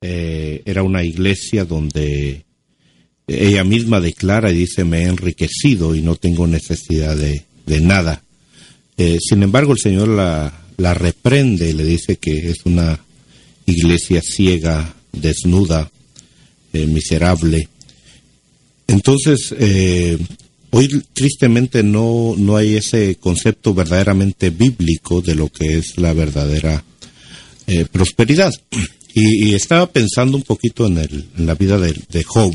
eh, era una iglesia donde ella misma declara y dice, me he enriquecido y no tengo necesidad de, nada. Eh, sin embargo, el Señor la, la reprende y le dice que es una iglesia ciega, desnuda, eh, miserable. Entonces, hoy tristemente no, no hay ese concepto verdaderamente bíblico de lo que es la verdadera prosperidad. Y, estaba pensando un poquito en, el, en la vida de, Job,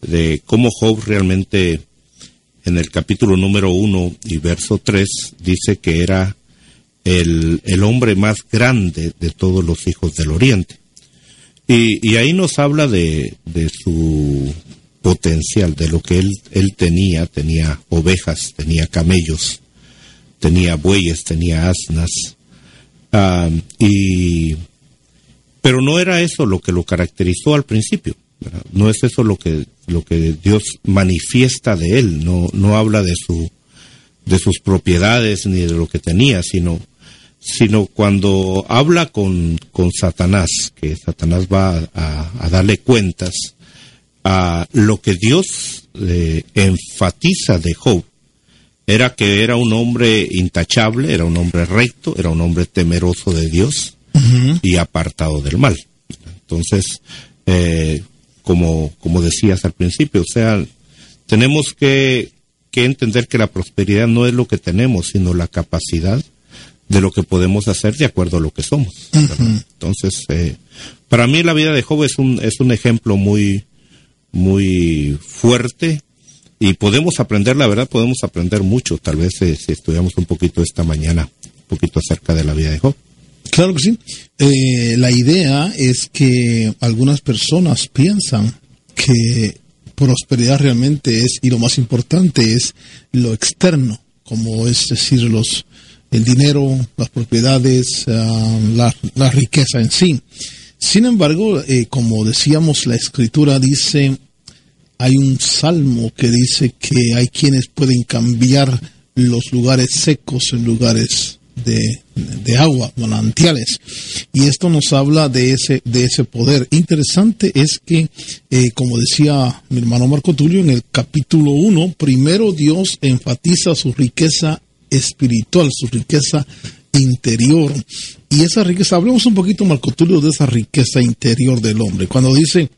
de cómo Job realmente en el capítulo número uno y verso tres dice que era el, el, hombre más grande de todos los hijos del oriente. Y, y ahí nos habla de, de, su potencial, de lo que él, él tenía, tenía ovejas, tenía camellos, tenía bueyes, tenía asnas, ah, y pero no era eso lo que lo caracterizó al principio. No es eso lo que, lo que Dios manifiesta de él. No, no habla de, su, de sus propiedades ni de lo que tenía, sino, sino cuando habla con, con Satanás, que Satanás va a, darle cuentas, a lo que Dios eh, enfatiza de Job era que era un hombre intachable, era un hombre recto, era un hombre temeroso de Dios, y apartado del mal. Entonces, eh, como, como decías al principio, o sea, tenemos que, que entender que la prosperidad no es lo que tenemos, sino la capacidad de lo que podemos hacer de acuerdo a lo que somos. Entonces, eh, para mí la vida de Job es un, es un ejemplo muy, muy fuerte y podemos aprender, la verdad, podemos aprender mucho, tal vez eh, si estudiamos un poquito esta mañana, un poquito acerca de la vida de Job. Claro que sí. Eh, la idea es que algunas personas piensan que prosperidad realmente es, y lo más importante es lo externo, como es decir, los, el dinero, las propiedades, ah, la, riqueza en sí. Sin embargo, eh, como decíamos, la escritura dice, hay un salmo que dice que hay quienes pueden cambiar los lugares secos en lugares de, agua, manantiales. Y esto nos habla de ese, de ese poder. Interesante es que, eh, como decía mi hermano Marco Tulio, en el capítulo 1, primero Dios enfatiza su riqueza espiritual, su riqueza interior. Y esa riqueza, hablemos un poquito, Marco Tulio, de esa riqueza interior del hombre. Cuando dice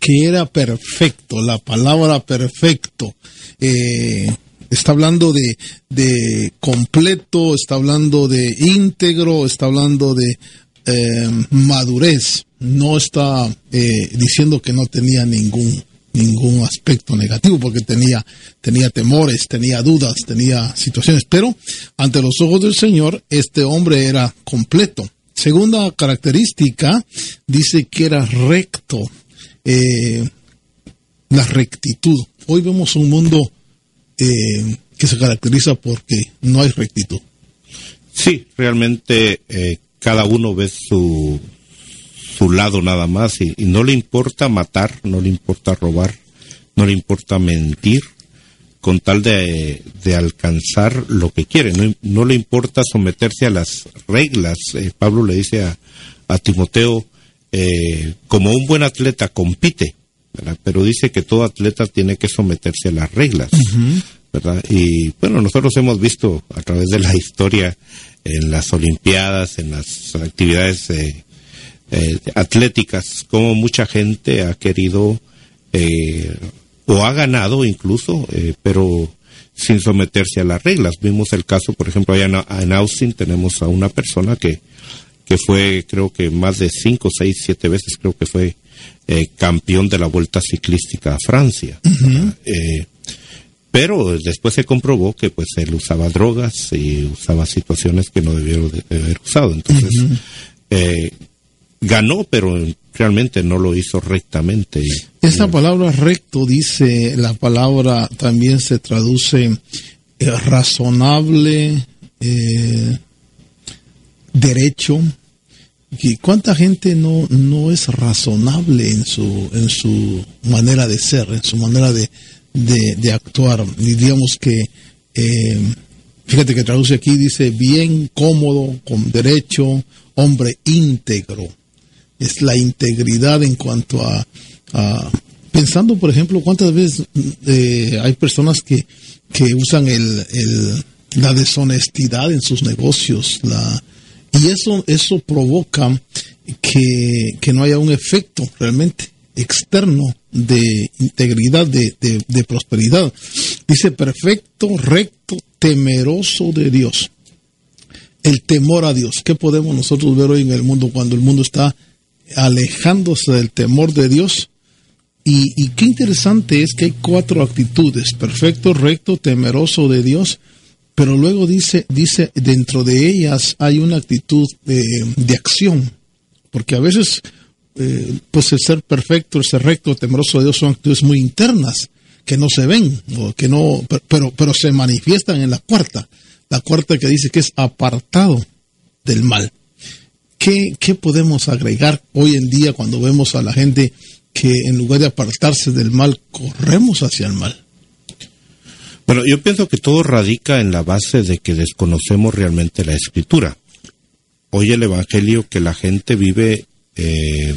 que era perfecto, la palabra perfecto, eh, Está hablando de, de completo, está hablando de íntegro, está hablando de eh, madurez. No está eh, diciendo que no tenía ningún ningún aspecto negativo porque tenía tenía temores, tenía dudas, tenía situaciones, pero ante los ojos del Señor este hombre era completo. Segunda característica dice que era recto, eh, la rectitud. Hoy vemos un mundo eh, que se caracteriza porque no hay rectitud. Sí, realmente eh, cada uno ve su, su lado nada más y, no le importa matar, no le importa robar, no le importa mentir con tal de, alcanzar lo que quiere. No, le importa someterse a las reglas. Eh, Pablo le dice a, a Timoteo, como un buen atleta compite, pero dice que todo atleta tiene que someterse a las reglas. ¿verdad? Y bueno, nosotros hemos visto a través de la historia en las Olimpiadas, en las actividades eh, eh, atléticas, como mucha gente ha querido eh, o ha ganado incluso, pero sin someterse a las reglas. Vimos el caso, por ejemplo, allá en, Austin tenemos a una persona que, que fue, creo que más de cinco, seis, siete veces, creo que fue eh, campeón de la Vuelta Ciclística a Francia. Eh, pero después se comprobó que pues él usaba drogas y usaba situaciones que no debieron de haber usado. Entonces, eh, ganó, pero realmente no lo hizo rectamente. Esta palabra recto dice, la palabra también se traduce razonable, derecho, cuánta gente no, no es razonable en su, en su manera de ser, en su manera de, de, actuar. Y digamos que, eh, fíjate que traduce aquí, dice bien, cómodo, con derecho, hombre íntegro. es la integridad en cuanto a, pensando, por ejemplo, cuántas veces eh, hay personas que, que usan el, la deshonestidad en sus negocios, la, y eso, eso provoca que, que no haya un efecto realmente externo de integridad, de, de, prosperidad. Dice perfecto, recto, temeroso de Dios. El temor a Dios. ¿Qué podemos nosotros ver hoy en el mundo cuando el mundo está alejándose del temor de Dios? Y, y qué interesante es que hay cuatro actitudes. Perfecto, recto, temeroso de Dios. Pero luego dice, dice, dentro de ellas hay una actitud de, de acción. Porque a veces eh, pues el ser perfecto, el ser recto, temeroso de Dios son actitudes muy internas que no se ven, que no, pero, pero se manifiestan en la cuarta, la cuarta que dice que es apartado del mal. ¿Qué, ¿Qué podemos agregar hoy en día cuando vemos a la gente que en lugar de apartarse del mal, corremos hacia el mal? Bueno, yo pienso que todo radica en la base de que desconocemos realmente la escritura. Hoy el Evangelio que la gente vive eh,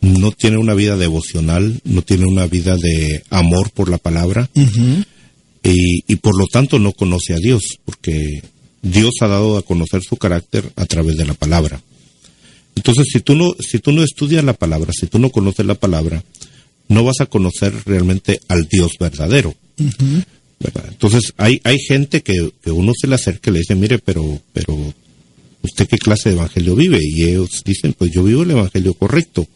no tiene una vida devocional, no tiene una vida de amor por la palabra y, por lo tanto no conoce a Dios, porque Dios ha dado a conocer su carácter a través de la palabra. Entonces, si tú no, si tú no estudias la palabra, si tú no conoces la palabra, no vas a conocer realmente al Dios verdadero. Entonces, hay, hay gente que, que, uno se le acerca y le dice, mire, pero, pero ¿usted qué clase de evangelio vive? Y ellos dicen, pues yo vivo el evangelio correcto.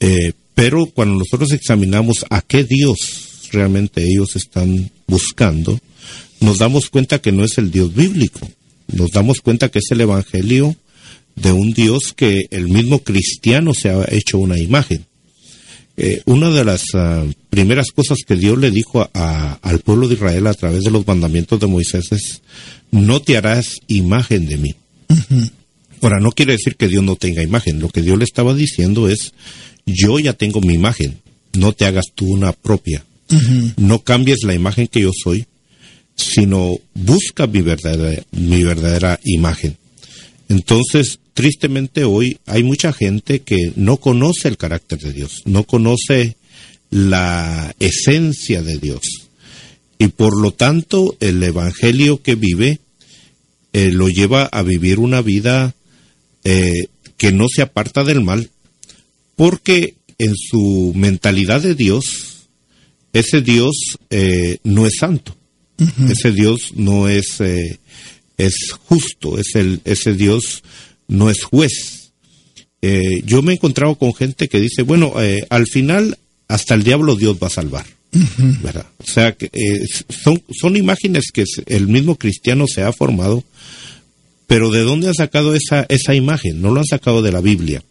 Eh, pero cuando nosotros examinamos a qué Dios realmente ellos están buscando, nos damos cuenta que no es el Dios bíblico. Nos damos cuenta que es el evangelio de un Dios que el mismo cristiano se ha hecho una imagen. Eh, una de las ah, primeras cosas que Dios le dijo al pueblo de Israel a través de los mandamientos de Moisés es, no te harás imagen de mí. Ahora, no quiere decir que Dios no tenga imagen. Lo que Dios le estaba diciendo es, yo ya tengo mi imagen, no te hagas tú una propia. No cambies la imagen que yo soy, sino busca mi verdadera, mi verdadera imagen. Entonces, tristemente hoy hay mucha gente que no conoce el carácter de Dios, no conoce la esencia de Dios. Y por lo tanto, el Evangelio que vive eh, lo lleva a vivir una vida eh, que no se aparta del mal, porque en su mentalidad de Dios, ese Dios eh, no es santo, ese Dios no es, es justo, es el, ese Dios no es juez. yo me he encontrado con gente que dice, bueno, al final hasta el diablo Dios va a salvar. O sea, que, son, son imágenes que el mismo cristiano se ha formado pero ¿de dónde han sacado esa, esa imagen? No lo han sacado de la Biblia.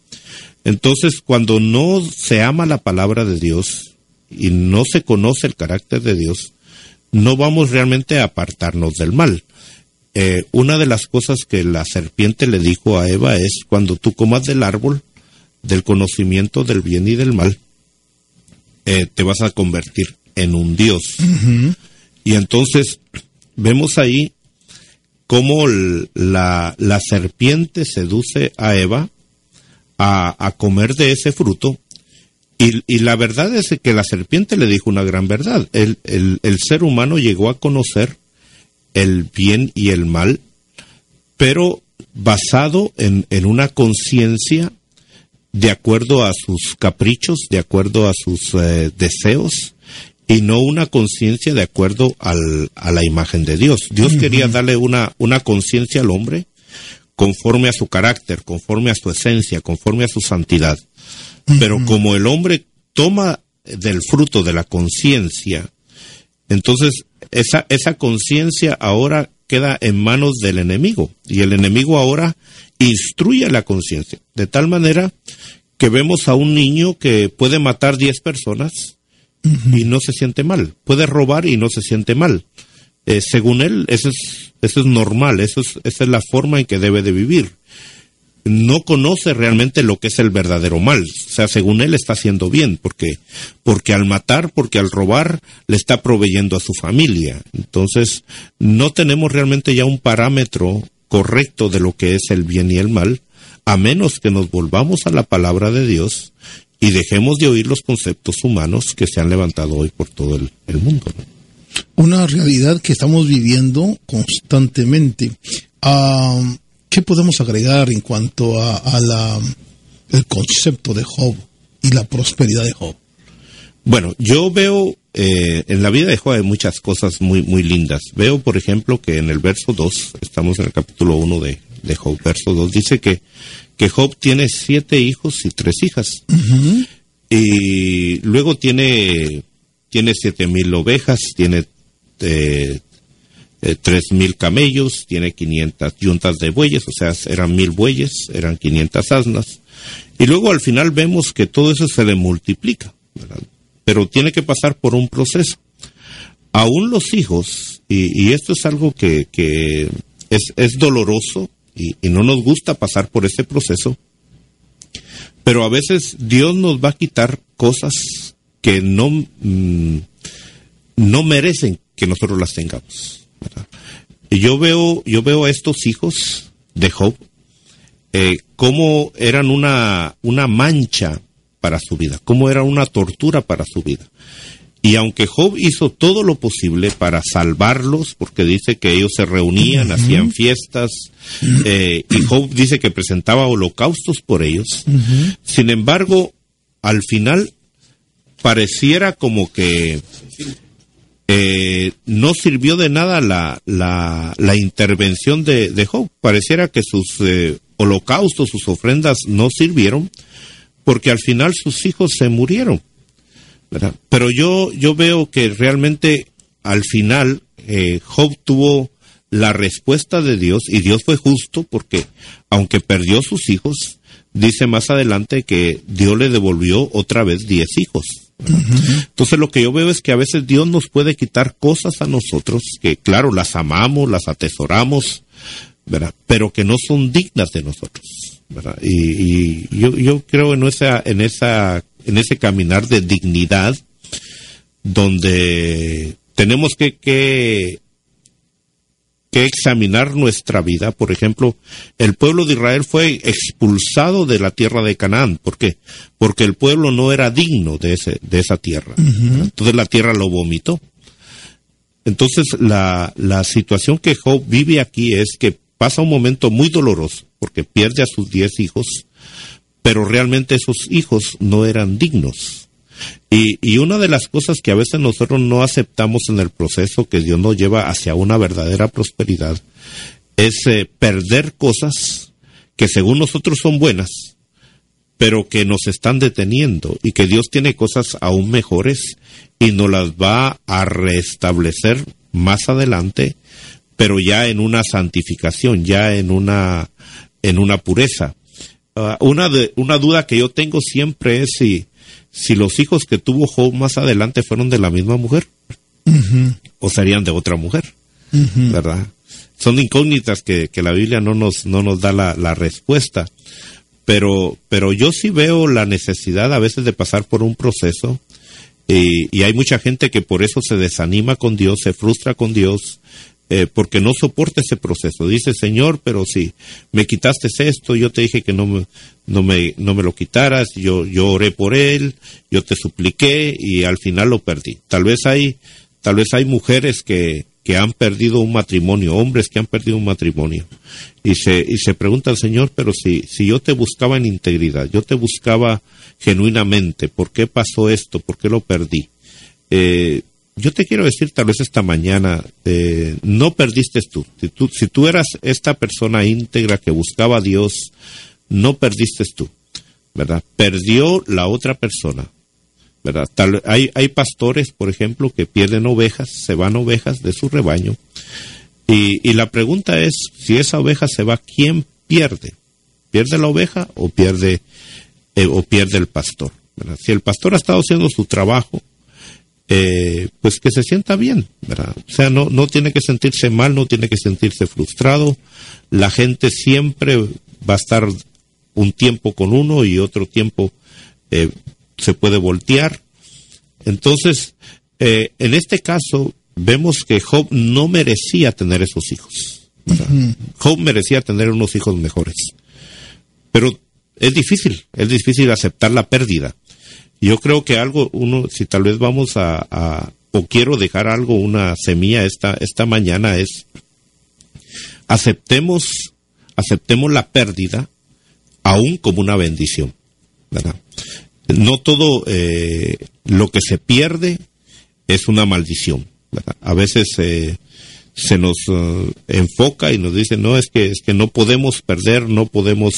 Entonces, cuando no se ama la palabra de Dios y no se conoce el carácter de Dios, no vamos realmente a apartarnos del mal. Eh, una de las cosas que la serpiente le dijo a Eva es, cuando tú comas del árbol del conocimiento del bien y del mal, eh, te vas a convertir en un Dios. Y entonces vemos ahí cómo la, serpiente seduce a Eva a, comer de ese fruto. Y, la verdad es que la serpiente le dijo una gran verdad. El, ser humano llegó a conocer el bien y el mal, pero basado en, una conciencia de acuerdo a sus caprichos, de acuerdo a sus eh, deseos, y no una conciencia de acuerdo al, a la imagen de Dios. Dios quería darle una, una conciencia al hombre conforme a su carácter, conforme a su esencia, conforme a su santidad. Pero como el hombre toma del fruto de la conciencia, entonces esa, esa conciencia ahora queda en manos del enemigo y el enemigo ahora instruye la conciencia, de tal manera que vemos a un niño que puede matar 10 personas, y no se siente mal. Puede robar y no se siente mal. Eh, según él, eso es, eso es normal, eso es, esa es la forma en que debe de vivir. No conoce realmente lo que es el verdadero mal. O sea, según él está haciendo bien, porque, porque al matar, porque al robar, le está proveyendo a su familia. Entonces, no tenemos realmente ya un parámetro correcto de lo que es el bien y el mal, a menos que nos volvamos a la palabra de Dios y dejemos de oír los conceptos humanos que se han levantado hoy por todo el, mundo. Una realidad que estamos viviendo constantemente. Ah, ¿Qué podemos agregar en cuanto a, la, el concepto de Job y la prosperidad de Job? Bueno, yo veo eh, en la vida de Job hay muchas cosas muy, muy lindas. Veo, por ejemplo, que en el verso 2, estamos en el capítulo 1 de, de Job, verso 2, dice que, que Job tiene siete hijos y tres hijas. Y luego tiene, tiene siete mil ovejas, tiene eh, eh, tres mil camellos, tiene quinientas yuntas de bueyes, o sea, eran mil bueyes, eran quinientas asnas. Y luego al final vemos que todo eso se le multiplica. ¿verdad? Pero tiene que pasar por un proceso. Aún los hijos, y, esto es algo que, es, doloroso y, no nos gusta pasar por ese proceso, pero a veces Dios nos va a quitar cosas que no, mm, no merecen que nosotros las tengamos. Yo veo, yo veo a estos hijos de Job eh, como eran una, una mancha para su vida, cómo era una tortura para su vida. Y aunque Job hizo todo lo posible para salvarlos, porque dice que ellos se reunían, hacían fiestas, eh, y Job dice que presentaba holocaustos por ellos, sin embargo, al final pareciera como que eh, no sirvió de nada la, la, intervención de, Job. Pareciera que sus eh, holocaustos, sus ofrendas no sirvieron, porque al final sus hijos se murieron. Pero yo, yo veo que realmente al final eh, Job tuvo la respuesta de Dios y Dios fue justo porque aunque perdió sus hijos, dice más adelante que Dios le devolvió otra vez diez hijos. Entonces lo que yo veo es que a veces Dios nos puede quitar cosas a nosotros que claro las amamos, las atesoramos, ¿verdad? pero que no son dignas de nosotros. Y, yo, yo, creo en esa, en esa, en ese caminar de dignidad donde tenemos que, que, que examinar nuestra vida. Por ejemplo, el pueblo de Israel fue expulsado de la tierra de Canaán. ¿Por qué? Porque el pueblo no era digno de, ese, de esa tierra. Entonces la tierra lo vomitó. Entonces la, la situación que Job vive aquí es que pasa un momento muy doloroso porque pierde a sus diez hijos, pero realmente esos hijos no eran dignos. Y, una de las cosas que a veces nosotros no aceptamos en el proceso que Dios nos lleva hacia una verdadera prosperidad es eh, perder cosas que según nosotros son buenas, pero que nos están deteniendo y que Dios tiene cosas aún mejores y nos las va a restablecer más adelante, pero ya en una santificación, ya en una en una pureza. Ah, una, de, una duda que yo tengo siempre es si, si los hijos que tuvo Job más adelante fueron de la misma mujer o serían de otra mujer, ¿verdad? Son incógnitas que, que, la Biblia no nos, no nos da la, la respuesta, pero, pero yo sí veo la necesidad a veces de pasar por un proceso y, y hay mucha gente que por eso se desanima con Dios, se frustra con Dios, eh, porque no soporta ese proceso. Dice, Señor, pero si me quitaste esto, yo te dije que no me, no me, no me lo quitaras, yo, yo oré por él, yo te supliqué y al final lo perdí. Tal vez hay, tal vez hay mujeres que, que han perdido un matrimonio, hombres que han perdido un matrimonio, y se, y se preguntan, Señor, pero si, si yo te buscaba en integridad, yo te buscaba genuinamente, ¿por qué pasó esto? ¿Por qué lo perdí? Eh, yo te quiero decir tal vez esta mañana, eh, no perdiste tú. Si, tú. eras esta persona íntegra que buscaba a Dios, no perdiste tú, ¿verdad? Perdió la otra persona, ¿verdad? Tal, hay, hay pastores, por ejemplo, que pierden ovejas, se van ovejas de su rebaño. Y, y la pregunta es, si esa oveja se va, ¿quién pierde? ¿Pierde la oveja o pierde, eh, o pierde el pastor? Si el pastor ha estado haciendo su trabajo, eh, pues que se sienta bien, ¿verdad? O sea, no, no tiene que sentirse mal, no tiene que sentirse frustrado. La gente siempre va a estar un tiempo con uno y otro tiempo eh, se puede voltear. Entonces, eh, en este caso, vemos que Job no merecía tener esos hijos. Job merecía tener unos hijos mejores. pero es difícil, es difícil aceptar la pérdida. Yo creo que algo, uno, si tal vez vamos a, o quiero dejar algo, una semilla esta, esta mañana es, aceptemos, aceptemos la pérdida aún como una bendición, ¿verdad? No todo eh, lo que se pierde es una maldición. A veces eh, se nos eh, enfoca y nos dice, no, es que, es que no podemos perder, no podemos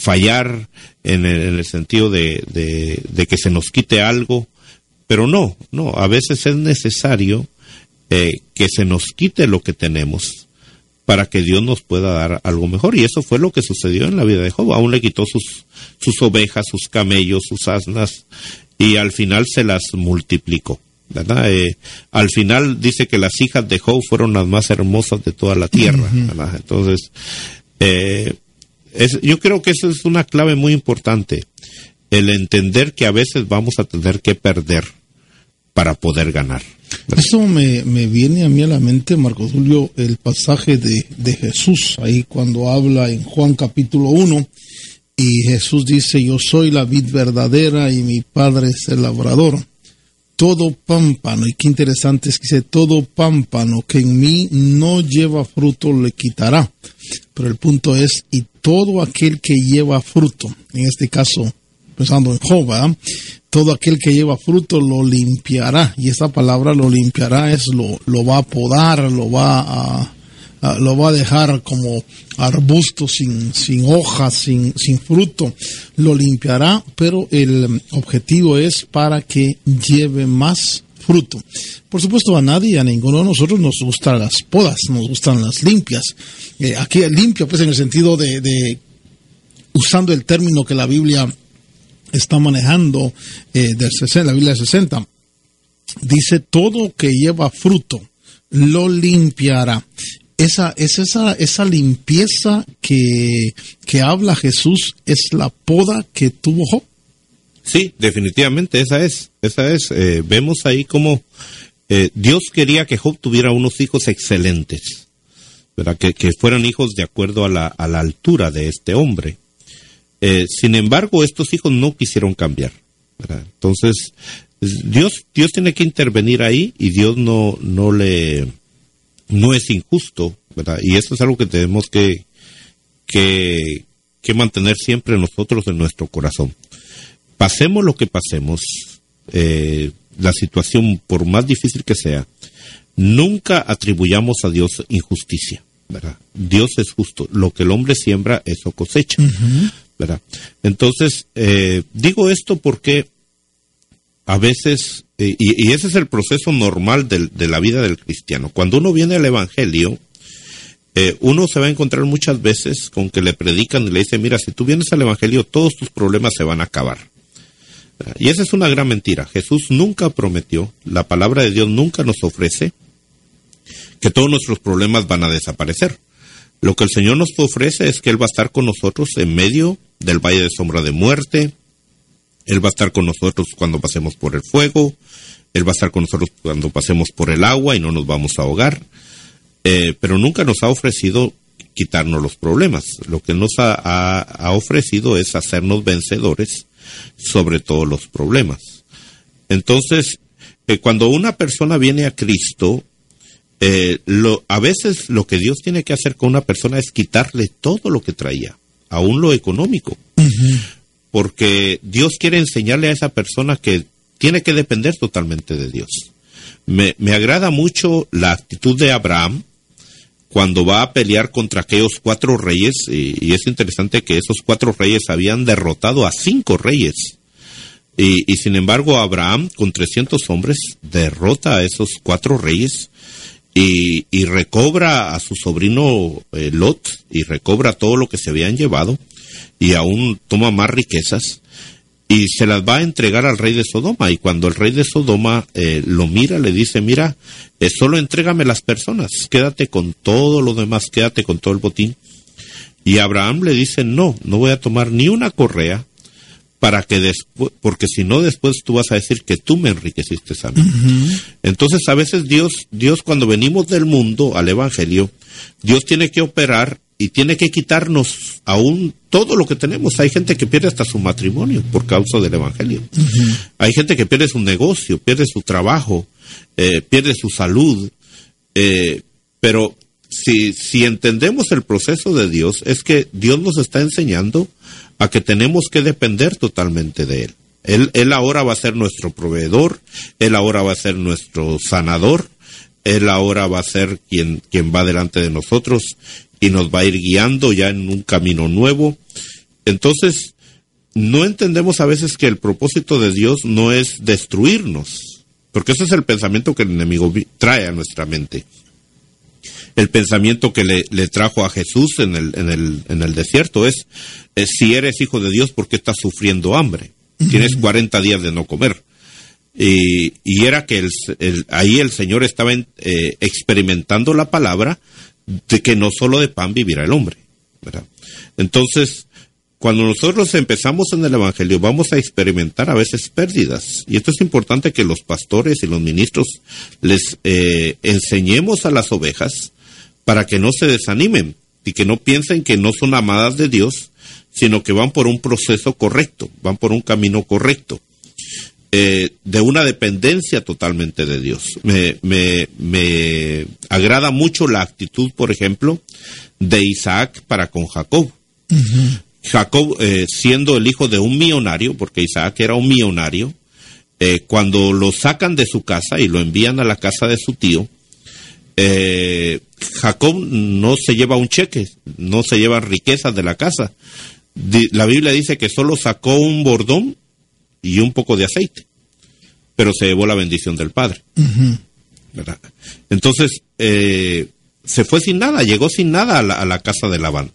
fallar en el, sentido de, de, que se nos quite algo, pero no, no, a veces es necesario que se nos quite lo que tenemos para que Dios nos pueda dar algo mejor. Y eso fue lo que sucedió en la vida de Job. Aún le quitó sus, sus ovejas, sus camellos, sus asnas, y al final se las multiplicó. ¿verdad? Eh, al final dice que las hijas de Job fueron las más hermosas de toda la tierra. Entonces, eh, yo creo que eso es una clave muy importante, el entender que a veces vamos a tener que perder para poder ganar. Eso me, viene a mí a la mente, Marco Julio, el pasaje de, de Jesús, ahí cuando habla en Juan capítulo 1, y Jesús dice, yo soy la vid verdadera y mi padre es el labrador. Todo pámpano, y qué interesante es que dice, todo pámpano que en mí no lleva fruto le quitará. Pero el punto es, y todo aquel que lleva fruto, en este caso, pensando en Job, todo aquel que lleva fruto lo limpiará. Y esa palabra lo limpiará es lo, lo va a podar, lo va a, lo va a dejar como arbusto sin, sin hojas, sin, sin fruto. Lo limpiará, pero el objetivo es para que lleve más fruto. Por supuesto, a nadie, a ninguno de nosotros nos gustan las podas, nos gustan las limpias. Eh, aquí limpia, pues en el sentido de, de, usando el término que la Biblia está manejando eh, del 60, la Biblia del 60. Dice, todo que lleva fruto lo limpiará. Esa, es esa, esa limpieza que, que habla Jesús, es la poda que tuvo Job. Sí, definitivamente, esa es, esa es. Eh, vemos ahí como eh, Dios quería que Job tuviera unos hijos excelentes, ¿verdad? Que, que fueran hijos de acuerdo a la, a la altura de este hombre. Eh, sin embargo, estos hijos no quisieron cambiar. Entonces, Dios, Dios tiene que intervenir ahí y Dios no, no le, no es injusto, ¿verdad? Y eso es algo que tenemos que, que, que mantener siempre nosotros en nuestro corazón. Pasemos lo que pasemos, eh, la situación, por más difícil que sea, nunca atribuyamos a Dios injusticia. ¿verdad? Dios es justo. Lo que el hombre siembra, eso cosecha. ¿verdad? Entonces, eh, digo esto porque a veces, eh, y, ese es el proceso normal de la vida del cristiano, cuando uno viene al Evangelio, eh, uno se va a encontrar muchas veces con que le predican y le dicen, mira, si tú vienes al Evangelio, todos tus problemas se van a acabar. Y esa es una gran mentira. Jesús nunca prometió, la palabra de Dios nunca nos ofrece que todos nuestros problemas van a desaparecer. Lo que el Señor nos ofrece es que Él va a estar con nosotros en medio del valle de sombra de muerte. Él va a estar con nosotros cuando pasemos por el fuego. Él va a estar con nosotros cuando pasemos por el agua y no nos vamos a ahogar. Eh, pero nunca nos ha ofrecido quitarnos los problemas. Lo que nos ha, ofrecido es hacernos vencedores sobre todos los problemas. Entonces, eh, cuando una persona viene a Cristo, eh, a veces lo que Dios tiene que hacer con una persona es quitarle todo lo que traía, aún lo económico. Porque Dios quiere enseñarle a esa persona que tiene que depender totalmente de Dios. Me, agrada mucho la actitud de Abraham cuando va a pelear contra aquellos cuatro reyes, y, es interesante que esos cuatro reyes habían derrotado a cinco reyes. Y, y, sin embargo, Abraham, con 300 hombres, derrota a esos cuatro reyes y, recobra a su sobrino eh, Lot y recobra todo lo que se habían llevado y aún toma más riquezas y se las va a entregar al rey de Sodoma. Y cuando el rey de Sodoma eh, lo mira le dice mira eh, solo entrégame las personas quédate con todo lo demás quédate con todo el botín y Abraham le dice no no voy a tomar ni una correa para que después, porque si no después tú vas a decir que tú me enriqueciste a mí. Entonces a veces Dios, Dios cuando venimos del mundo al Evangelio, Dios tiene que operar y tiene que quitarnos aún todo lo que tenemos. Hay gente que pierde hasta su matrimonio por causa del Evangelio. Hay gente que pierde su negocio, pierde su trabajo, eh, pierde su salud. Eh, pero si, si entendemos el proceso de Dios, es que Dios nos está enseñando a que tenemos que depender totalmente de Él. Él, él ahora va a ser nuestro proveedor, Él ahora va a ser nuestro sanador, Él ahora va a ser quien, quien va delante de nosotros y nos va a ir guiando ya en un camino nuevo. Entonces, no entendemos a veces que el propósito de Dios no es destruirnos, porque ese es el pensamiento que el enemigo trae a nuestra mente. El pensamiento que le, le trajo a Jesús en el, en el, en el desierto es, si eres hijo de Dios, ¿por qué estás sufriendo hambre? Tienes 40 días de no comer. Y, y era que el, ahí el Señor estaba eh, experimentando la palabra de que no solo de pan vivirá el hombre. ¿verdad? Entonces, cuando nosotros empezamos en el Evangelio, vamos a experimentar a veces pérdidas. Y esto es importante que los pastores y los ministros les eh, enseñemos a las ovejas para que no se desanimen y que no piensen que no son amadas de Dios, sino que van por un proceso correcto, van por un camino correcto. Eh, de una dependencia totalmente de Dios. Me, me, me, agrada mucho la actitud, por ejemplo, de Isaac para con Jacob. Jacob, eh, siendo el hijo de un millonario, porque Isaac era un millonario, eh, cuando lo sacan de su casa y lo envían a la casa de su tío, Jacob no se lleva un cheque, no se lleva riquezas de la casa. La Biblia dice que solo sacó un bordón y un poco de aceite, pero se llevó la bendición del Padre. Entonces, eh, se fue sin nada, llegó sin nada a la, casa de Labán,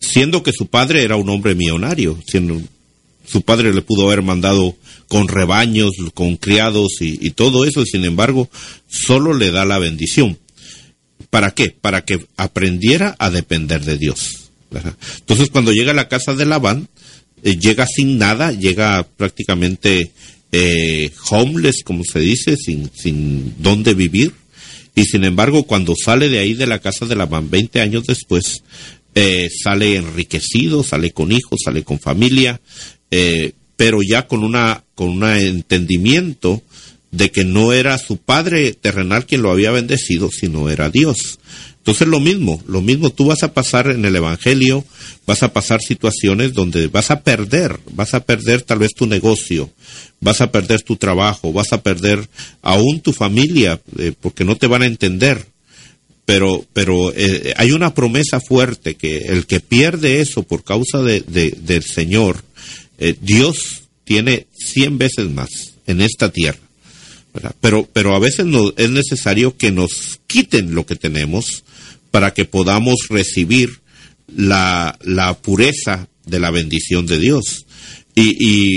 siendo que su padre era un hombre millonario, siendo su padre le pudo haber mandado con rebaños, con criados y, todo eso, y sin embargo, solo le da la bendición. ¿Para qué? Para que aprendiera a depender de Dios. Entonces, cuando llega a la casa de Labán, eh, llega sin nada, llega prácticamente eh, homeless, como se dice, sin, sin dónde vivir. Y sin embargo, cuando sale de ahí de la casa de la man 20 años después, eh, sale enriquecido, sale con hijos, sale con familia, pero ya con una con un entendimiento de que no era su padre terrenal quien lo había bendecido, sino era Dios. Entonces lo mismo, lo mismo, tú vas a pasar en el Evangelio, vas a pasar situaciones donde vas a perder, vas a perder tal vez tu negocio, vas a perder tu trabajo, vas a perder aún tu familia, eh, porque no te van a entender. Pero, pero eh, hay una promesa fuerte que el que pierde eso por causa de, del Señor, eh, Dios tiene cien veces más en esta tierra. Pero, pero a veces es necesario que nos quiten lo que tenemos para que podamos recibir la, la pureza de la bendición de Dios. Y,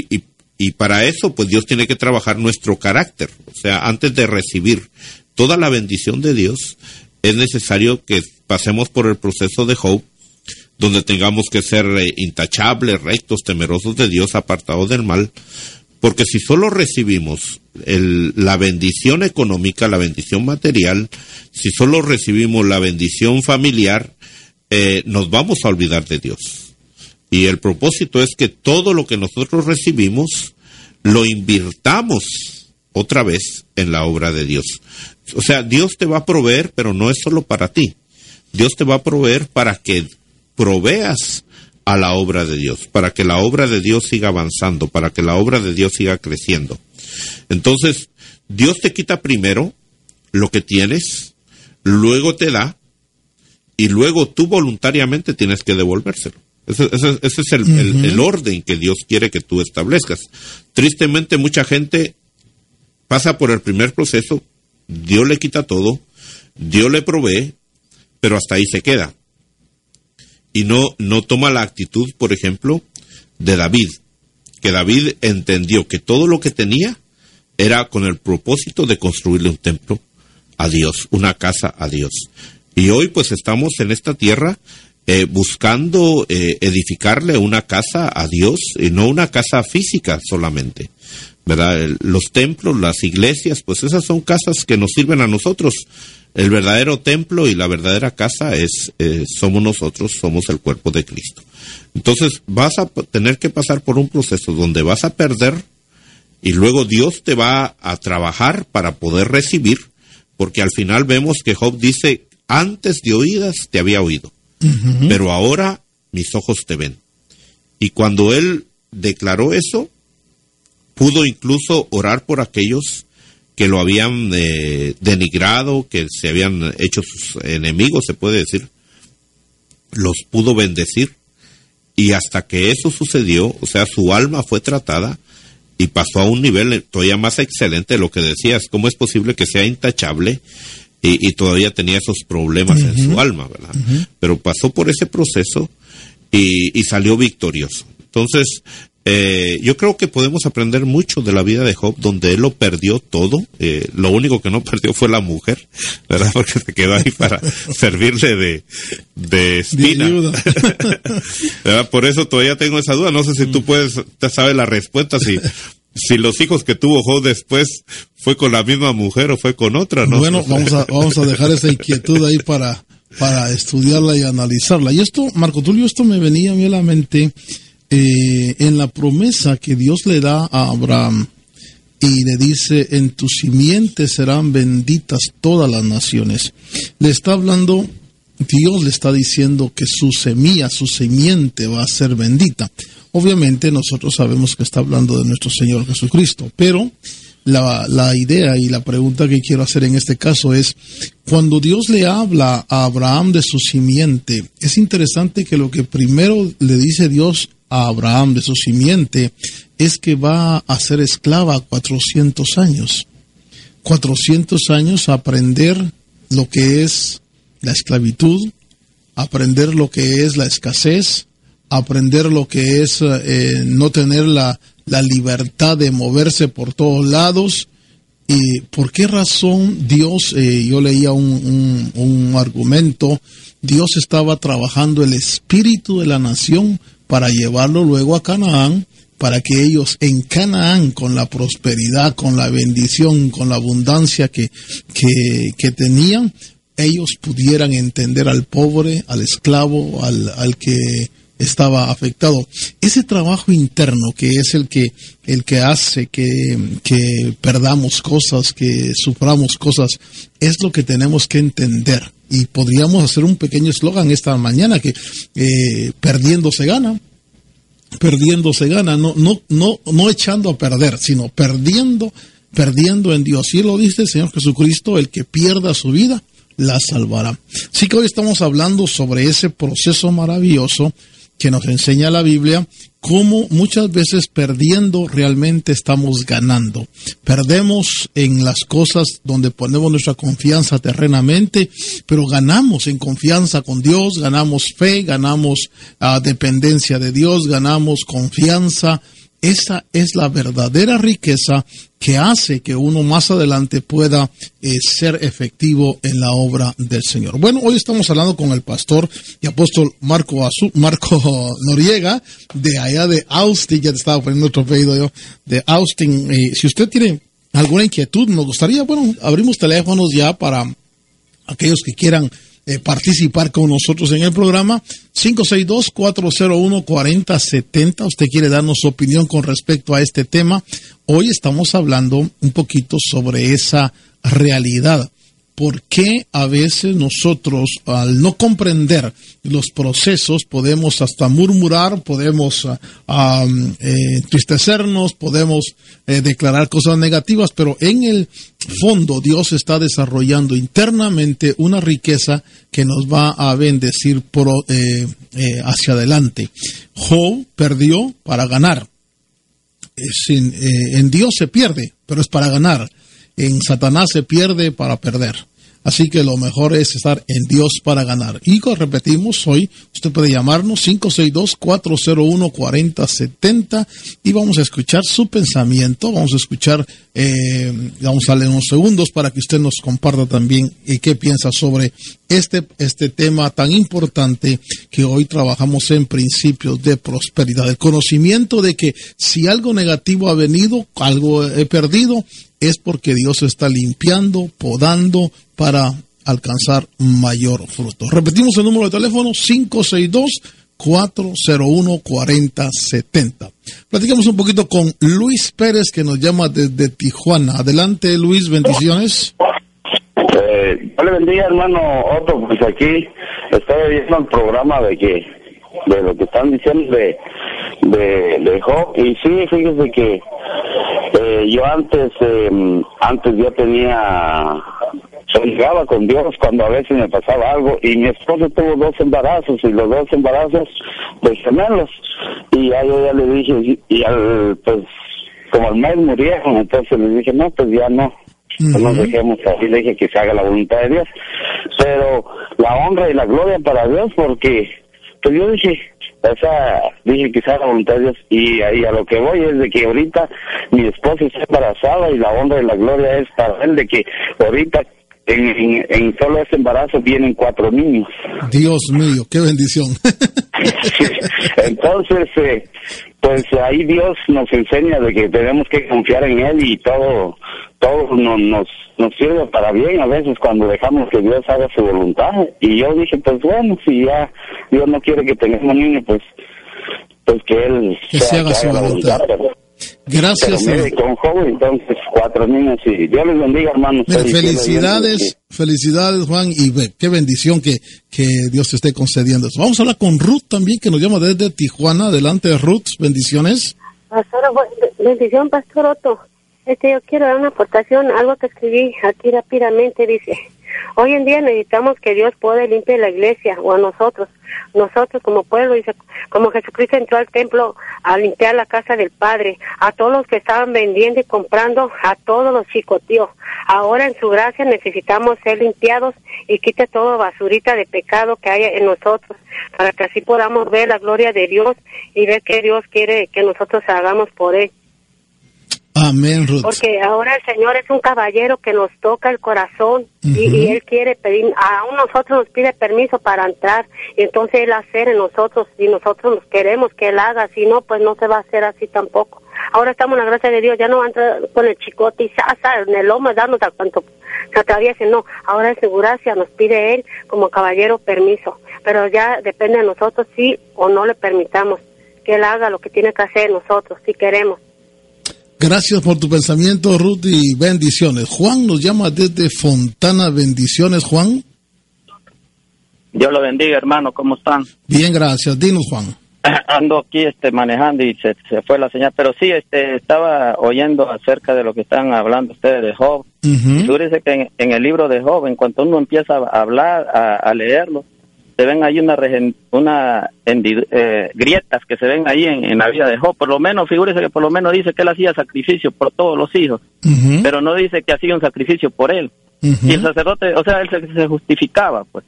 y, y, para eso, pues Dios tiene que trabajar nuestro carácter. O sea, antes de recibir toda la bendición de Dios, es necesario que pasemos por el proceso de Job, donde tengamos que ser eh, intachables, rectos, temerosos de Dios, apartados del mal, porque si solo recibimos la bendición económica, la bendición material, si solo recibimos la bendición familiar, eh, nos vamos a olvidar de Dios. Y el propósito es que todo lo que nosotros recibimos lo invirtamos otra vez en la obra de Dios. O sea, Dios te va a proveer, pero no es solo para ti. Dios te va a proveer para que proveas a la obra de Dios, para que la obra de Dios siga avanzando, para que la obra de Dios siga creciendo. Entonces, Dios te quita primero lo que tienes, luego te da, y luego tú voluntariamente tienes que devolvérselo. Ese, es el, orden que Dios quiere que tú establezcas. Tristemente, mucha gente pasa por el primer proceso, Dios le quita todo, Dios le provee, pero hasta ahí se queda. Y no, no toma la actitud, por ejemplo, de David, que David entendió que todo lo que tenía era con el propósito de construirle un templo a Dios, una casa a Dios. Y hoy pues estamos en esta tierra eh, buscando eh, edificarle una casa a Dios y no una casa física solamente. ¿Verdad? Los templos, las iglesias, pues esas son casas que nos sirven a nosotros El verdadero templo y la verdadera casa es eh, somos nosotros, somos el cuerpo de Cristo. Entonces vas a tener que pasar por un proceso donde vas a perder y luego Dios te va a trabajar para poder recibir, porque al final vemos que Job dice, antes de oídas te había oído, pero ahora mis ojos te ven. Y cuando él declaró eso, pudo incluso orar por aquellos que lo habían eh, denigrado, que se habían hecho sus enemigos, se puede decir, los pudo bendecir. Y hasta que eso sucedió, o sea, su alma fue tratada y pasó a un nivel todavía más excelente de lo que decías. ¿Cómo es posible que sea intachable y, todavía tenía esos problemas en su alma, verdad? Pero pasó por ese proceso y, y salió victorioso. Entonces, eh, yo creo que podemos aprender mucho de la vida de Job, donde él lo perdió todo. Eh, lo único que no perdió fue la mujer, ¿verdad? Porque se quedó ahí para servirle de, de espina. Por eso todavía tengo esa duda. No sé si tú puedes, te sabes la respuesta, si, si los hijos que tuvo Job después fue con la misma mujer o fue con otra, ¿no? Bueno, vamos a, vamos a dejar esa inquietud ahí para, para estudiarla y analizarla. Y esto, Marco Tulio, esto me venía a mí a la mente eh, en la promesa que Dios le da a Abraham y le dice, en tu simiente serán benditas todas las naciones. Le está hablando, Dios le está diciendo que su semilla, su simiente va a ser bendita. Obviamente nosotros sabemos que está hablando de nuestro Señor Jesucristo, pero la, la, idea y la pregunta que quiero hacer en este caso es, cuando Dios le habla a Abraham de su simiente, es interesante que lo que primero le dice Dios a Abraham de su simiente es que va a ser esclava 400 años. 400 años aprender lo que es la esclavitud, aprender lo que es la escasez, aprender lo que es eh, no tener la, la, libertad de moverse por todos lados. ¿Y por qué razón Dios, eh, yo leía un, un argumento, Dios estaba trabajando el espíritu de la nación para llevarlo luego a Canaán, para que ellos en Canaán, con la prosperidad, con la bendición, con la abundancia que, que, tenían, ellos pudieran entender al pobre, al esclavo, al, al que estaba afectado. Ese trabajo interno que es el que, el que hace que, que perdamos cosas, que suframos cosas, es lo que tenemos que entender. Y podríamos hacer un pequeño eslogan esta mañana que eh, perdiendo se gana. Perdiendo se gana, no, no, no, no echando a perder, sino perdiendo, perdiendo en Dios. Y lo dice el Señor Jesucristo, el que pierda su vida, la salvará. Así que hoy estamos hablando sobre ese proceso maravilloso que nos enseña la Biblia, cómo muchas veces perdiendo realmente estamos ganando. Perdemos en las cosas donde ponemos nuestra confianza terrenamente, pero ganamos en confianza con Dios, ganamos fe, ganamos uh, dependencia de Dios, ganamos confianza esa es la verdadera riqueza que hace que uno más adelante pueda eh, ser efectivo en la obra del Señor. Bueno, hoy estamos hablando con el pastor y apóstol Marco, Marco Noriega, de allá de Austin, ya te estaba poniendo otro pedido yo, de Austin. Si usted tiene alguna inquietud, nos gustaría, bueno, abrimos teléfonos ya para aquellos que quieran eh, participar con nosotros en el programa. 562-401-4070. Usted quiere darnos su opinión con respecto a este tema. Hoy estamos hablando un poquito sobre esa realidad por qué a veces nosotros, al no comprender los procesos, podemos hasta murmurar, podemos uh, entristecernos, podemos eh, declarar cosas negativas, pero en el fondo Dios está desarrollando internamente una riqueza que nos va a bendecir eh, hacia adelante. Job perdió para ganar. en Dios se pierde, pero es para ganar en Satanás se pierde para perder. Así que lo mejor es estar en Dios para ganar. Y repetimos, hoy usted puede llamarnos 562-401-4070 y vamos a escuchar su pensamiento. Vamos a escuchar, eh, vamos a darle unos segundos para que usted nos comparta también y qué piensa sobre este, este tema tan importante que hoy trabajamos en principios de prosperidad. El conocimiento de que si algo negativo ha venido, algo he perdido, es porque Dios está limpiando, podando para alcanzar mayor fruto. Repetimos el número de teléfono 562-401-4070. Platicamos un poquito con Luis Pérez que nos llama desde Tijuana. Adelante Luis, bendiciones. Eh, le hermano Otto, pues aquí estoy viendo el programa de que de lo que están diciendo de de, de Job y sí fíjese que eh, yo antes eh, antes yo tenía llegaba con Dios cuando a veces me pasaba algo y mi esposo tuvo dos embarazos y los dos embarazos de gemelos. Y ya yo ya le dije y al pues como al mes murieron entonces le dije no pues ya no no nos dejemos así le dije que se haga la voluntad de Dios. Pero la honra y la gloria para Dios porque pues yo dije o sea, dije que sea la voluntad de Dios y ahí a lo que voy es de que ahorita mi esposa está embarazada y la honra y la gloria es para él de que ahorita en, en, solo ese embarazo vienen cuatro niños. Dios mío, qué bendición. Entonces, eh, pues ahí Dios nos enseña de que tenemos que confiar en Él y todo, todo nos, nos, nos sirve para bien a veces cuando dejamos que Dios haga su voluntad. Y yo dije, pues bueno, si ya Dios no quiere que tengamos niños, pues, pues que Él se haga su voluntad. Gracias. con joven, entonces cuatro niños y Dios les bendiga, hermanos. felicidades, felicidades, Juan, y qué bendición que, que Dios te esté concediendo. Vamos a hablar con Ruth también, que nos llama desde Tijuana. Adelante, Ruth, bendiciones. Pastor, bendición, Pastor Otto. Este, yo quiero dar una aportación, algo que escribí aquí rápidamente, dice, hoy en día necesitamos que Dios pueda limpiar la iglesia o a nosotros, nosotros como pueblo, dice, como Jesucristo entró al templo a limpiar la casa del Padre, a todos los que estaban vendiendo y comprando, a todos los chicotíos. Ahora en su gracia necesitamos ser limpiados y quite todo basurita de pecado que haya en nosotros, para que así podamos ver la gloria de Dios y ver que Dios quiere que nosotros hagamos por Él. Amén, Ruth. Porque ahora el Señor es un caballero que nos toca el corazón y, Él quiere pedir, aún nosotros nos pide permiso para entrar y entonces Él hacer en nosotros y nosotros nos queremos que Él haga, si no, pues no se va a hacer así tampoco. Ahora estamos en la gracia de Dios, ya no va a entrar con el chicote y sasa en el lomo darnos a cuanto se atraviese, no. Ahora en su gracia nos pide Él como caballero permiso, pero ya depende de nosotros si o no le permitamos que Él haga lo que tiene que hacer nosotros, si queremos. Gracias por tu pensamiento, Ruth, y bendiciones. Juan nos llama desde Fontana. Bendiciones, Juan. Dios lo bendiga, hermano. ¿Cómo están? Bien, gracias. Dinos, Juan. Ando aquí este, manejando y se, fue la señal, pero sí, este, estaba oyendo acerca de lo que están hablando ustedes de Job. Uh dice que en, el libro de Job, en cuanto uno empieza a hablar, a leerlo, se ven ahí una, una eh, grietas que se ven ahí en, la vida de Job. Por lo menos, figúrese que por lo menos dice que él hacía sacrificio por todos los hijos, pero no dice que hacía un sacrificio por él. Y el sacerdote, o sea, él se, justificaba, pues.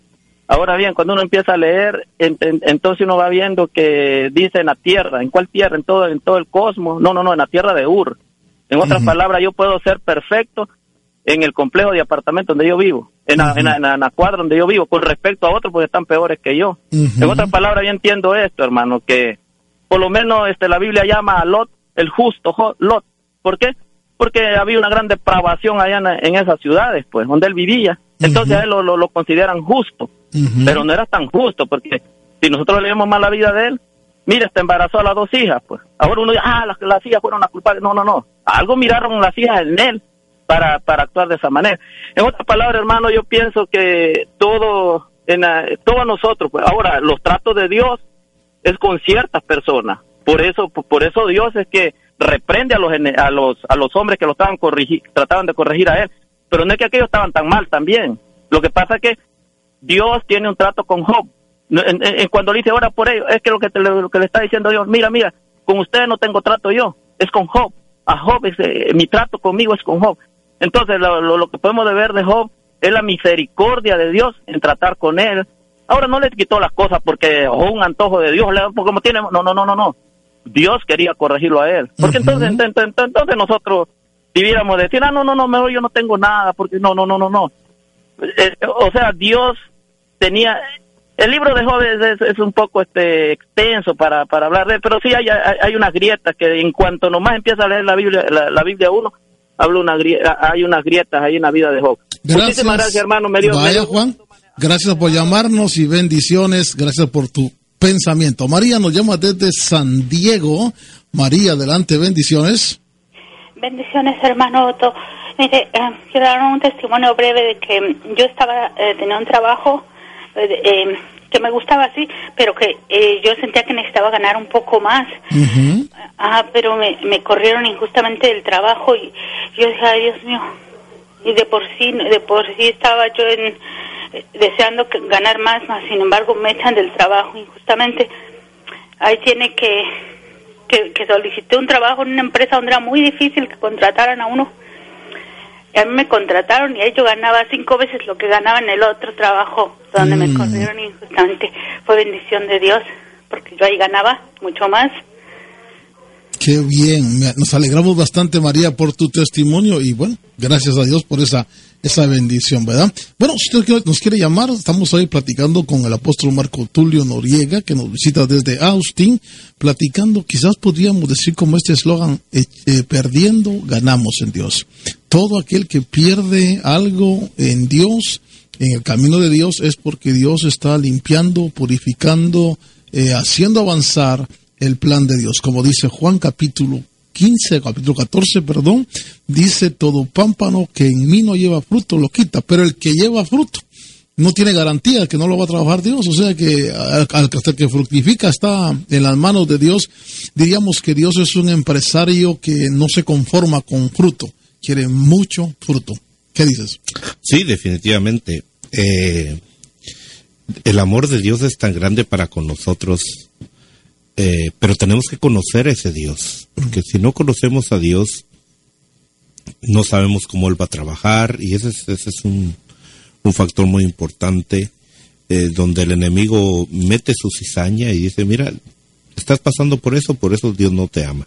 Ahora bien, cuando uno empieza a leer, entonces uno va viendo que dice en la tierra, ¿en cuál tierra? En todo, en todo el cosmos. No, no, no, en la tierra de Ur. En otras palabras, yo puedo ser perfecto en el complejo de apartamentos donde yo vivo, en la, cuadra donde yo vivo, con respecto a otros porque están peores que yo. En otras palabras, yo entiendo esto, hermano, que por lo menos este, la Biblia llama a Lot el justo, Lot. ¿Por qué? Porque había una gran depravación allá en, esas ciudades, pues, donde él vivía. Entonces a él lo, lo, consideran justo, pero no era tan justo, porque si nosotros leemos más la vida de él, mire, está embarazó a las dos hijas, pues. Ahora uno dice, ah, las, las hijas fueron las culpables. No, no, no. Algo miraron las hijas en él para, para actuar de esa manera. En otras palabras, hermano, yo pienso que todo, en todos nosotros, pues, ahora, los tratos de Dios es con ciertas personas. Por eso, por eso Dios es que reprende a los, a los, a los hombres que lo estaban corrigir, trataban de corregir a él. Pero no es que aquellos estaban tan mal también. Lo que pasa es que Dios tiene un trato con Job. En, cuando le dice ahora por ello, es que lo que, lo que le está diciendo Dios, mira, mira, con ustedes no tengo trato yo, es con Job. A Job, es, eh, mi trato conmigo es con Job. Entonces, lo, lo, que podemos ver de Job es la misericordia de Dios en tratar con él. Ahora no le quitó las cosas porque oh, un antojo de Dios, como tiene, no, no, no, no, no. Dios quería corregirlo a él. Porque entonces, entonces, nosotros viviéramos de decir, ah, no, no, no, mejor yo no tengo nada, porque no, no, no, no, no. Eh, o sea, Dios tenía, el libro de Job es, un poco este extenso para, para hablar de pero sí hay, hay, una grieta que en cuanto nomás empieza a leer la Biblia, la, la Biblia uno, hablo una hay unas grietas ahí en la vida de Job. Gracias. Muchísimas gracias, hermano. Me dio, Vaya, Juan. Gracias por llamarnos y bendiciones. Gracias por tu pensamiento. María nos llama desde San Diego. María, adelante, bendiciones. Bendiciones, hermano Otto. Mire, eh, quiero dar un testimonio breve de que yo estaba, eh, tenía un trabajo eh, que me gustaba así, pero que yo sentía que necesitaba ganar un poco más. Ah, pero me, me corrieron injustamente del trabajo y yo dije, ay Dios mío, y de por sí, de por sí estaba yo en, deseando ganar más, más sin embargo me echan del trabajo injustamente. Ahí tiene que, que, que solicité un trabajo en una empresa donde era muy difícil que contrataran a uno a mí me contrataron y yo ganaba cinco veces lo que ganaba en el otro trabajo donde me mm. corrieron injustamente. Fue bendición de Dios, porque yo ahí ganaba mucho más. Qué bien, nos alegramos bastante María por tu testimonio y bueno, gracias a Dios por esa esa bendición, ¿verdad? Bueno, si usted nos quiere llamar, estamos hoy platicando con el apóstol Marco Tulio Noriega, que nos visita desde Austin, platicando, quizás podríamos decir como este eslogan, eh, eh, perdiendo, ganamos en Dios. Todo aquel que pierde algo en Dios, en el camino de Dios, es porque Dios está limpiando, purificando, eh, haciendo avanzar el plan de Dios. Como dice Juan capítulo 15, capítulo 14, perdón, dice todo pámpano que en mí no lleva fruto lo quita, pero el que lleva fruto no tiene garantía que no lo va a trabajar Dios, o sea que al, que fructifica está en las manos de Dios. Diríamos que Dios es un empresario que no se conforma con fruto, quiere mucho fruto. ¿Qué dices? Sí, definitivamente. Eh, el amor de Dios es tan grande para con nosotros eh, pero tenemos que conocer a ese Dios, porque si no conocemos a Dios, no sabemos cómo Él va a trabajar, y ese es, ese es un, factor muy importante, eh, donde el enemigo mete su cizaña y dice, mira, estás pasando por eso, por eso Dios no te ama.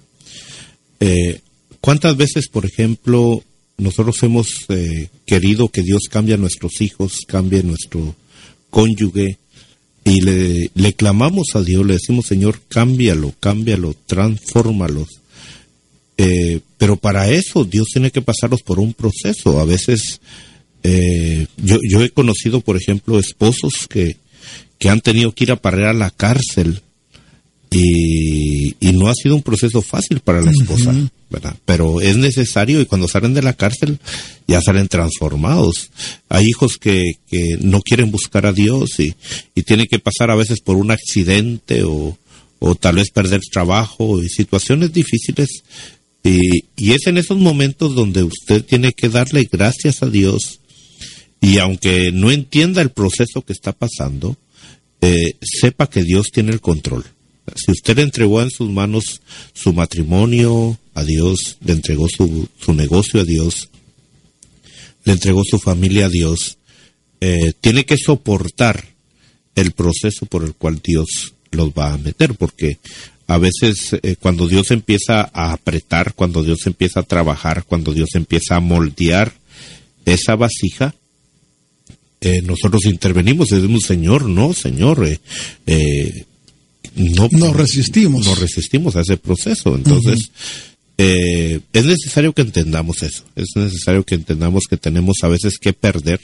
Eh, ¿Cuántas veces, por ejemplo, nosotros hemos querido que Dios cambie a nuestros hijos, cambie nuestro cónyuge, y le, le clamamos a Dios, le decimos, Señor, cámbialo, cámbialo, transfórmalos. Eh, pero para eso Dios tiene que pasarlos por un proceso. A veces eh, yo, yo he conocido, por ejemplo, esposos que, que han tenido que ir a parar a la cárcel y, y, no ha sido un proceso fácil para la esposa, ¿verdad? Pero es necesario y cuando salen de la cárcel ya salen transformados. Hay hijos que, que no quieren buscar a Dios y, y tienen que pasar a veces por un accidente o, o tal vez perder trabajo y situaciones difíciles. Y, y es en esos momentos donde usted tiene que darle gracias a Dios y aunque no entienda el proceso que está pasando, eh, sepa que Dios tiene el control si usted le entregó en sus manos su matrimonio a Dios, le entregó su, su negocio a Dios, le entregó su familia a Dios, eh, tiene que soportar el proceso por el cual Dios los va a meter, porque a veces eh, cuando Dios empieza a apretar, cuando Dios empieza a trabajar, cuando Dios empieza a moldear esa vasija, eh, nosotros intervenimos y decimos, Señor, no, Señor, eh, no, no resistimos. No resistimos a ese proceso. Entonces, eh, es necesario que entendamos eso. Es necesario que entendamos que tenemos a veces que perder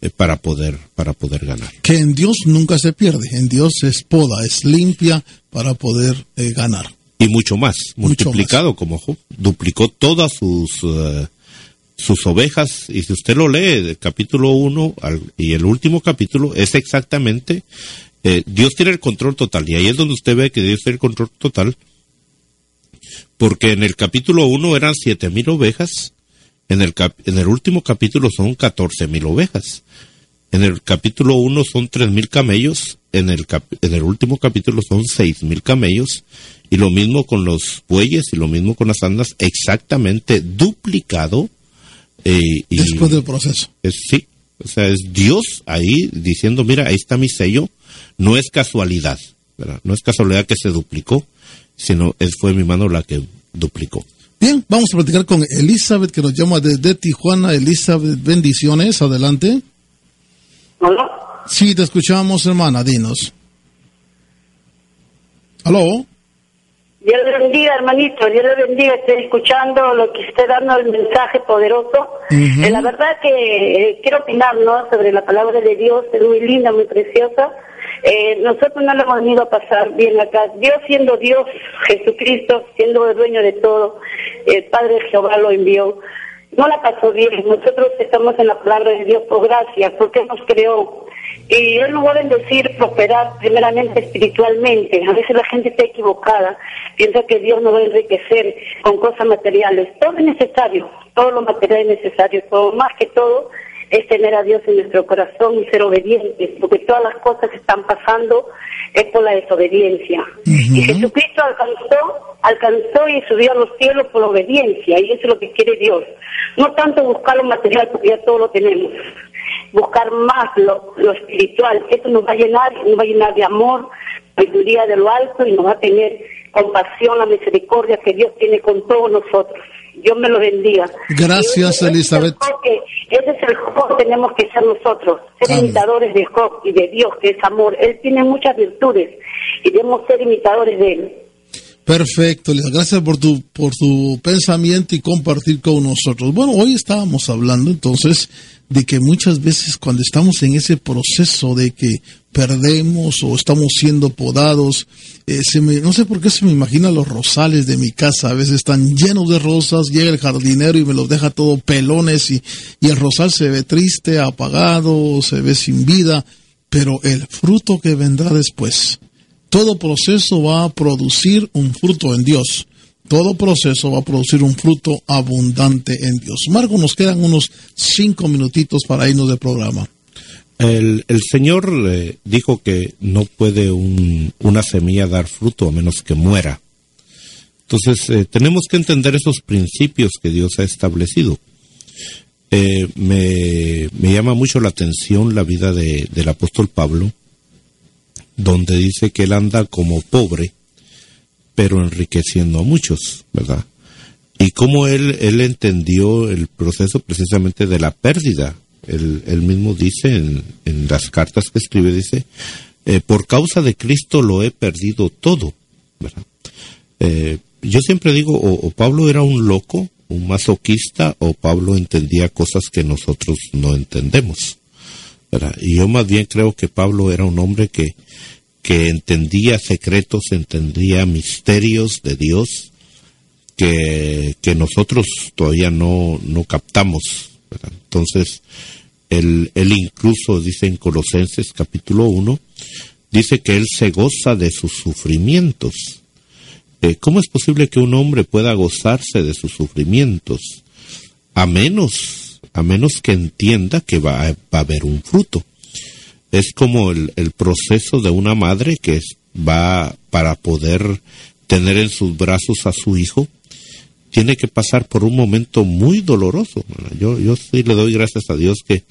eh, para poder para poder ganar. Que en Dios nunca se pierde. En Dios es poda, es limpia para poder eh, ganar. Y mucho más, multiplicado como Job. Duplicó todas sus sus ovejas, y si usted lo lee, del capítulo 1 y el último capítulo, es exactamente eh, Dios tiene el control total. Y ahí es donde usted ve que Dios tiene el control total. Porque en el capítulo 1 eran siete mil ovejas. En el, en el último capítulo son catorce mil ovejas. En el capítulo 1 son tres mil camellos. En el, en el último capítulo son seis mil camellos. Y lo mismo con los bueyes y lo mismo con las andas. Exactamente duplicado. Eh, y Después del proceso. sí. O sea, es Dios ahí diciendo, mira, ahí está mi sello no es casualidad, ¿verdad? No es casualidad que se duplicó, sino es, fue mi mano la que duplicó. Bien, vamos a platicar con Elizabeth que nos llama desde Tijuana. Elizabeth, bendiciones, adelante. ¿Hola? Sí, te escuchamos, hermana, dinos. ¿Aló? Dios le bendiga, hermanito. Dios le bendiga. Estoy escuchando lo que esté dando el mensaje poderoso. Eh, la verdad que eh, quiero opinar ¿no? sobre la palabra de Dios. Es muy linda, muy preciosa. Eh, nosotros no lo hemos venido a pasar bien acá. Dios siendo Dios, Jesucristo siendo el dueño de todo, el Padre Jehová lo envió. No la pasó bien. Nosotros estamos en la palabra de Dios por gracia, porque nos creó. Y Él nos va a bendecir, prosperar primeramente espiritualmente. A veces la gente está equivocada, piensa que Dios nos va a enriquecer con cosas materiales. Todo es necesario, todo lo material es necesario, todo, más que todo es tener a Dios en nuestro corazón y ser obedientes, porque todas las cosas que están pasando es por la desobediencia. Y Jesucristo alcanzó, alcanzó y subió a los cielos por obediencia, y eso es lo que quiere Dios. No tanto buscar lo material, porque ya todo lo tenemos, buscar más lo, lo espiritual. Eso nos va a llenar, nos va a llenar de amor, sabiduría de lo alto y nos va a tener compasión, la misericordia que Dios tiene con todos nosotros. Dios me lo bendiga. Gracias, Elizabeth. ese es el Job que tenemos que ser nosotros, ser imitadores de Job y de Dios, que es amor. Él tiene muchas virtudes y debemos ser imitadores de Él. Perfecto, Gracias por tu, por tu pensamiento y compartir con nosotros. Bueno, hoy estábamos hablando entonces de que muchas veces cuando estamos en ese proceso de que perdemos o estamos siendo podados, eh, se me, no sé por qué se me imagina los rosales de mi casa, a veces están llenos de rosas, llega el jardinero y me los deja todo pelones y, y el rosal se ve triste, apagado, se ve sin vida, pero el fruto que vendrá después, todo proceso va a producir un fruto en Dios todo proceso va a producir un fruto abundante en Dios. Marco, nos quedan unos cinco minutitos para irnos del programa. El, Señor eh, dijo que no puede una semilla dar fruto a menos que muera. Entonces, eh, tenemos que entender esos principios que Dios ha establecido. Eh, me, llama mucho la atención la vida del apóstol Pablo, donde dice que él anda como pobre pero enriqueciendo a muchos, ¿verdad? Y cómo él, él entendió el proceso precisamente de la pérdida. Él, mismo dice en, las cartas que escribe, dice, eh, por causa de Cristo lo he perdido todo. Eh, yo siempre digo, o, Pablo era un loco, un masoquista, o Pablo entendía cosas que nosotros no entendemos. Y yo más bien creo que Pablo era un hombre que, que entendía secretos, entendía misterios de Dios que, que nosotros todavía no, no captamos. Entonces, él, incluso dice en Colosenses capítulo 1, dice que él se goza de sus sufrimientos. Eh, ¿Cómo es posible que un hombre pueda gozarse de sus sufrimientos? A menos, a menos que entienda que va, va a haber un fruto es como el, proceso de una madre que va para poder tener en sus brazos a su hijo, tiene que pasar por un momento muy doloroso. Yo, yo sí le doy gracias a Dios que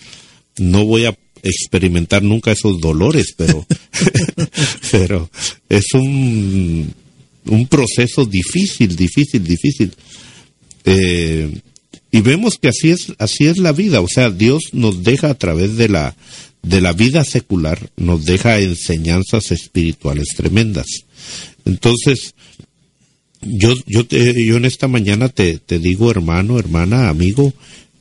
no voy a experimentar nunca esos dolores, pero, pero es un, un proceso difícil, difícil, difícil. Eh, y vemos que así es, así es la vida. O sea, Dios nos deja a través de la, de la vida secular nos deja enseñanzas espirituales tremendas. Entonces, yo, yo, te, yo en esta mañana te, te digo, hermano, hermana, amigo,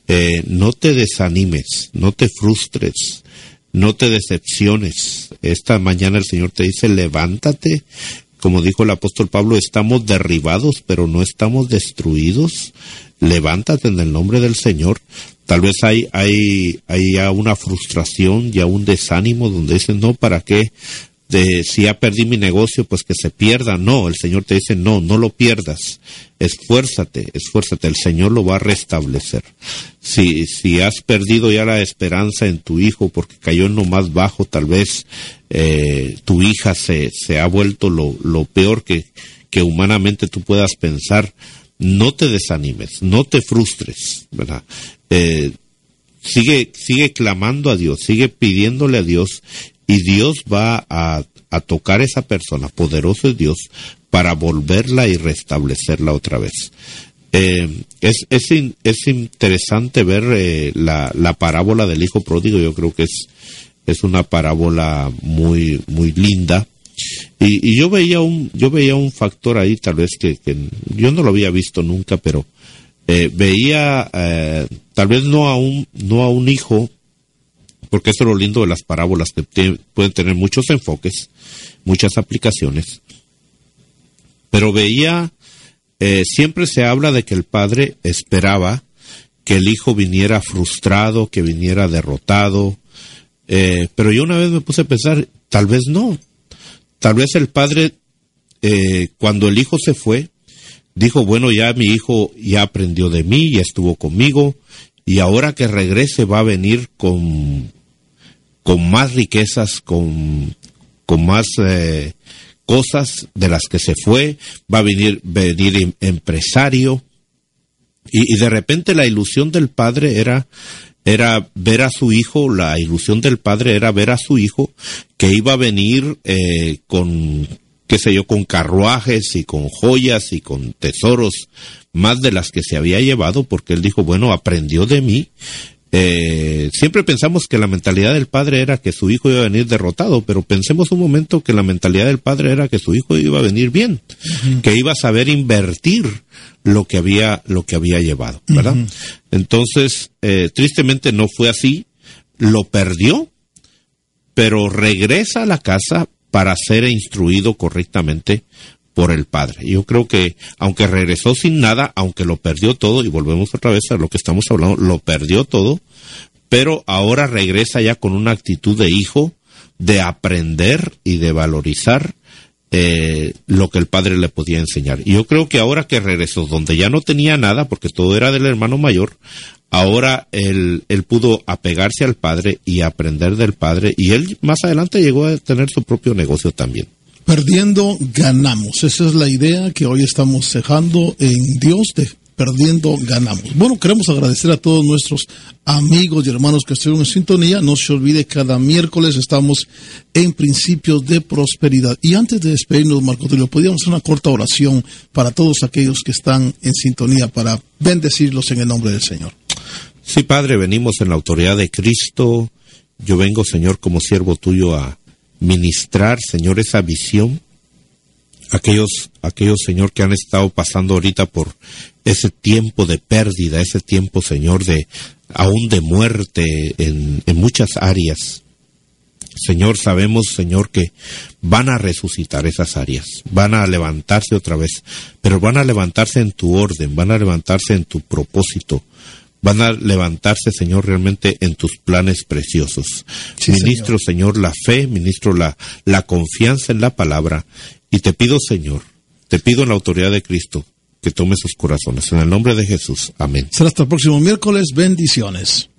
eh, no te desanimes, no te frustres, no te decepciones. Esta mañana el Señor te dice, levántate. Como dijo el apóstol Pablo, estamos derribados, pero no estamos destruidos. Levántate en el nombre del Señor. Tal vez hay, hay, hay ya una frustración, ya un desánimo donde dicen, no, ¿para qué? De, si ya perdí mi negocio, pues que se pierda. No, el Señor te dice, no, no lo pierdas. Esfuérzate, esfuérzate, el Señor lo va a restablecer. Si, si has perdido ya la esperanza en tu hijo porque cayó en lo más bajo, tal vez eh, tu hija se, se ha vuelto lo, lo peor que, que humanamente tú puedas pensar, no te desanimes, no te frustres, ¿verdad? Eh, sigue, sigue clamando a Dios, sigue pidiéndole a Dios y Dios va a, tocar a esa persona, poderoso es Dios, para volverla y restablecerla otra vez. Eh, es, es, es, interesante ver eh, la, la, parábola del hijo pródigo, yo creo que es, es una parábola muy, muy linda, Y, yo veía un yo veía un factor ahí tal vez que, yo no lo había visto nunca, pero eh, veía tal vez no a un no a un hijo porque eso es lo lindo de las parábolas que pueden tener muchos enfoques, muchas aplicaciones. Pero veía eh, siempre se habla de que el padre esperaba que el hijo viniera frustrado, que viniera derrotado, pero yo una vez me puse a pensar, tal vez no, Tal vez el padre, eh, cuando el hijo se fue, dijo, bueno, ya mi hijo ya aprendió de mí, ya estuvo conmigo, y ahora que regrese va a venir con, con más riquezas, con, con más eh, cosas de las que se fue, va a venir, venir em, empresario, y, de repente la ilusión del padre era era ver a su hijo, la ilusión del padre era ver a su hijo que iba a venir eh, con, qué sé yo, con carruajes y con joyas y con tesoros más de las que se había llevado, porque él dijo, bueno, aprendió de mí, eh, siempre pensamos que la mentalidad del padre era que su hijo iba a venir derrotado, pero pensemos un momento que la mentalidad del padre era que su hijo iba a venir bien, que iba a saber invertir lo que había, lo que había llevado, ¿verdad? Entonces, eh, tristemente no fue así, lo perdió, pero regresa a la casa para ser instruido correctamente por el Padre. Yo creo que aunque regresó sin nada, aunque lo perdió todo, y volvemos otra vez a lo que estamos hablando, lo perdió todo, pero ahora regresa ya con una actitud de hijo, de aprender y de valorizar eh, lo que el padre le podía enseñar. Y yo creo que ahora que regresó, donde ya no tenía nada, porque todo era del hermano mayor, ahora él, él pudo apegarse al padre y aprender del padre, y él más adelante llegó a tener su propio negocio también. Perdiendo, ganamos. Esa es la idea que hoy estamos dejando en Dios de perdiendo, ganamos. Bueno, queremos agradecer a todos nuestros amigos y hermanos que estuvieron en sintonía. No se olvide, cada miércoles estamos en principios de prosperidad. Y antes de despedirnos, Marco Tulio, podríamos hacer una corta oración para todos aquellos que están en sintonía para bendecirlos en el nombre del Señor. Sí, Padre, venimos en la autoridad de Cristo. Yo vengo, Señor, como siervo tuyo a ministrar, Señor, esa visión. Aquellos, aquellos, Señor, que han estado pasando ahorita por ese tiempo de pérdida, ese tiempo, Señor, de aún de muerte en, en muchas áreas. Señor, sabemos, Señor, que van a resucitar esas áreas, van a levantarse otra vez, pero van a levantarse en tu orden, van a levantarse en tu propósito, van a levantarse, Señor, realmente en tus planes preciosos. ministro, señor. la fe, ministro la, la confianza en la palabra. Y te pido, Señor, te pido en la autoridad de Cristo que tome sus corazones. En el nombre de Jesús. Amén. Será hasta el próximo miércoles. Bendiciones.